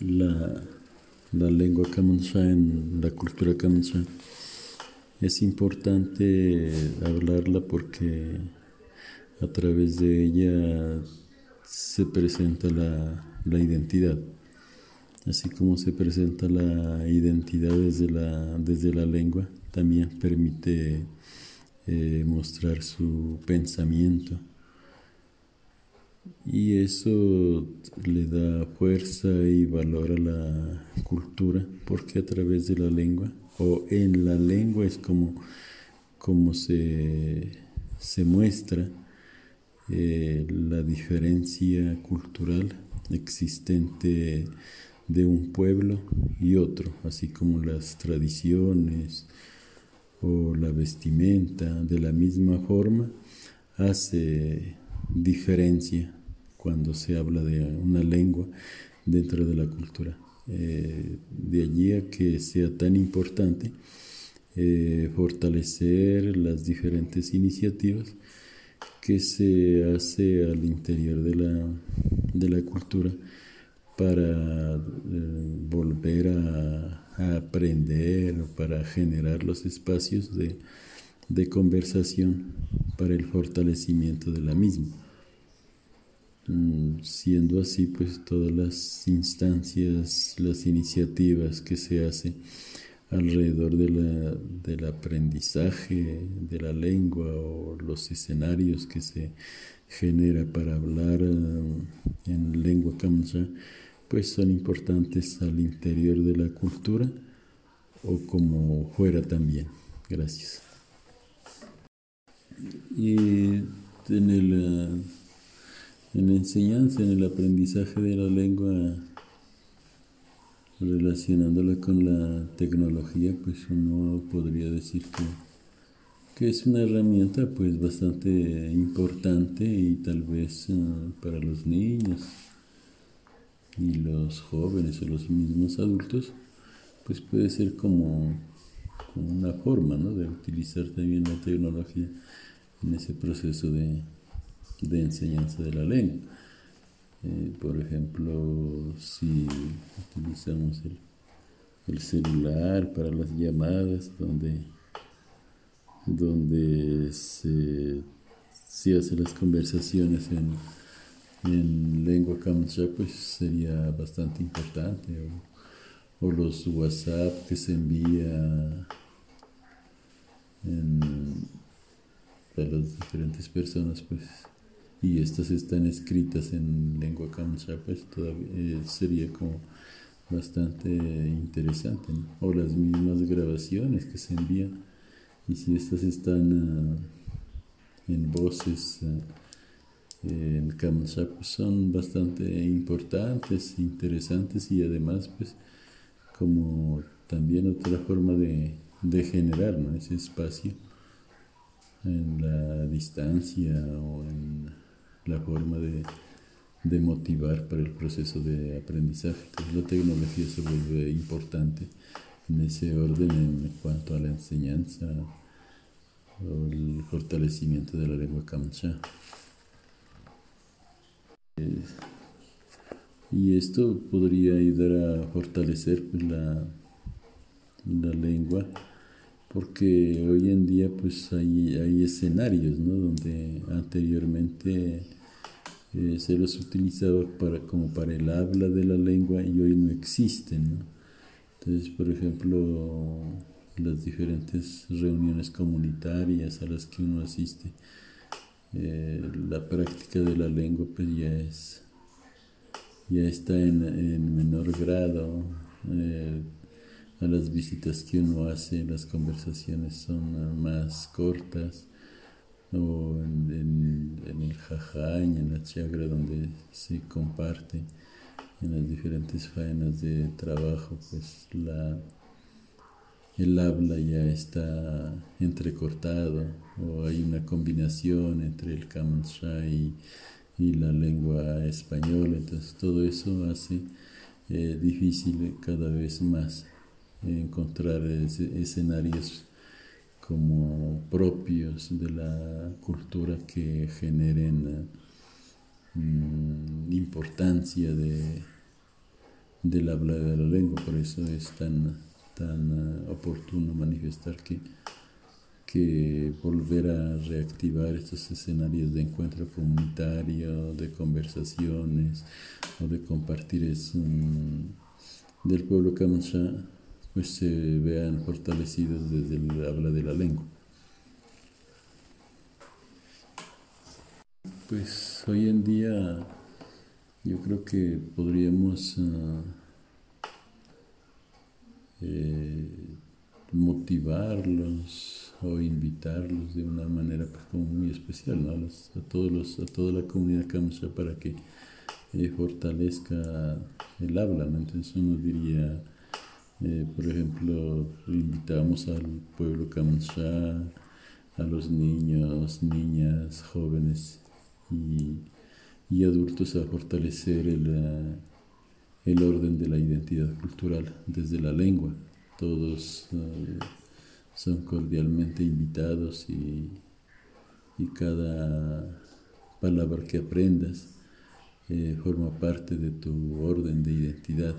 la, la lengua Kamancha en la cultura Kamancha. Es importante hablarla porque a través de ella se presenta la, la identidad así como se presenta la identidad desde la, desde la lengua, también permite eh, mostrar su pensamiento. Y eso le da fuerza y valor a la cultura, porque a través de la lengua, o en la lengua es como, como se, se muestra eh, la diferencia cultural existente de un pueblo y otro, así como las tradiciones o la vestimenta, de la misma forma, hace diferencia cuando se habla de una lengua dentro de la cultura. Eh, de allí a que sea tan importante eh, fortalecer las diferentes iniciativas que se hace al interior de la, de la cultura para eh, volver a, aprender o para generar los espacios de, conversación para el fortalecimiento de la misma. Mm, siendo así, pues todas las instancias, las iniciativas que se hacen alrededor del aprendizaje de la lengua o los escenarios que se genera para hablar eh, en lengua kamsa, pues son importantes al interior de la cultura o como fuera también. Gracias. Y en, el, en la enseñanza, en el aprendizaje de la lengua, relacionándola con la tecnología, pues uno podría decir que, que es una herramienta pues bastante importante y tal vez eh, para los niños y los jóvenes o los mismos adultos, pues puede ser como, una forma de utilizar también la tecnología en ese proceso de, enseñanza de la lengua. Eh, por ejemplo, si utilizamos el, el, celular para las llamadas, donde, donde se, se hacen las conversaciones en en lengua kamcha pues sería bastante importante o, los WhatsApp que se envía a las diferentes personas pues y estas están escritas en lengua kamcha pues todavía eh, sería como bastante interesante o las mismas grabaciones que se envían y si estas están ah, en voces ah, en Kamsa pues, son bastante importantes, interesantes y además pues como también otra forma de, generar ese espacio en la distancia o en la forma de, motivar para el proceso de aprendizaje. La tecnología se vuelve importante en ese orden en cuanto a la enseñanza o el fortalecimiento de la lengua kamcha. Y esto podría ayudar a fortalecer pues, la, la lengua, porque hoy en día pues hay, hay escenarios ¿no? donde anteriormente se los utilizaba para, como para el habla de la lengua y hoy no existen. Entonces, por ejemplo, las diferentes reuniones comunitarias a las que uno asiste, eh, la práctica de la lengua pues ya es ya está en, menor grado eh, a las visitas que uno hace las conversaciones son más cortas o en, el jajañ, en la chagra donde se comparte en las diferentes faenas de trabajo pues la el habla ya está entrecortado o hay una combinación entre el Kamansha y, y, la lengua española. Entonces todo eso hace eh, difícil cada vez más encontrar escenarios como propios de la cultura que generen mm, importancia de, del habla de la lengua, por eso es tan, tan oportuno manifestar que que volver a reactivar estos escenarios de encuentro comunitario, de conversaciones o de compartir del pueblo Kamancha, pues se vean fortalecidos desde el habla de la lengua. Pues hoy en día yo creo que podríamos ah, eh, motivarlos o invitarlos de una manera pues, como muy especial ¿no? a, todos los, a toda la comunidad Kamsha para que eh, fortalezca el habla. Entonces uno diría, eh, por ejemplo, invitamos al pueblo Kamsha, a los niños, niñas, jóvenes y, y adultos a fortalecer el, eh, el, orden de la identidad cultural desde la lengua. Todos son cordialmente invitados y, cada palabra que aprendas eh, forma parte de tu orden de identidad.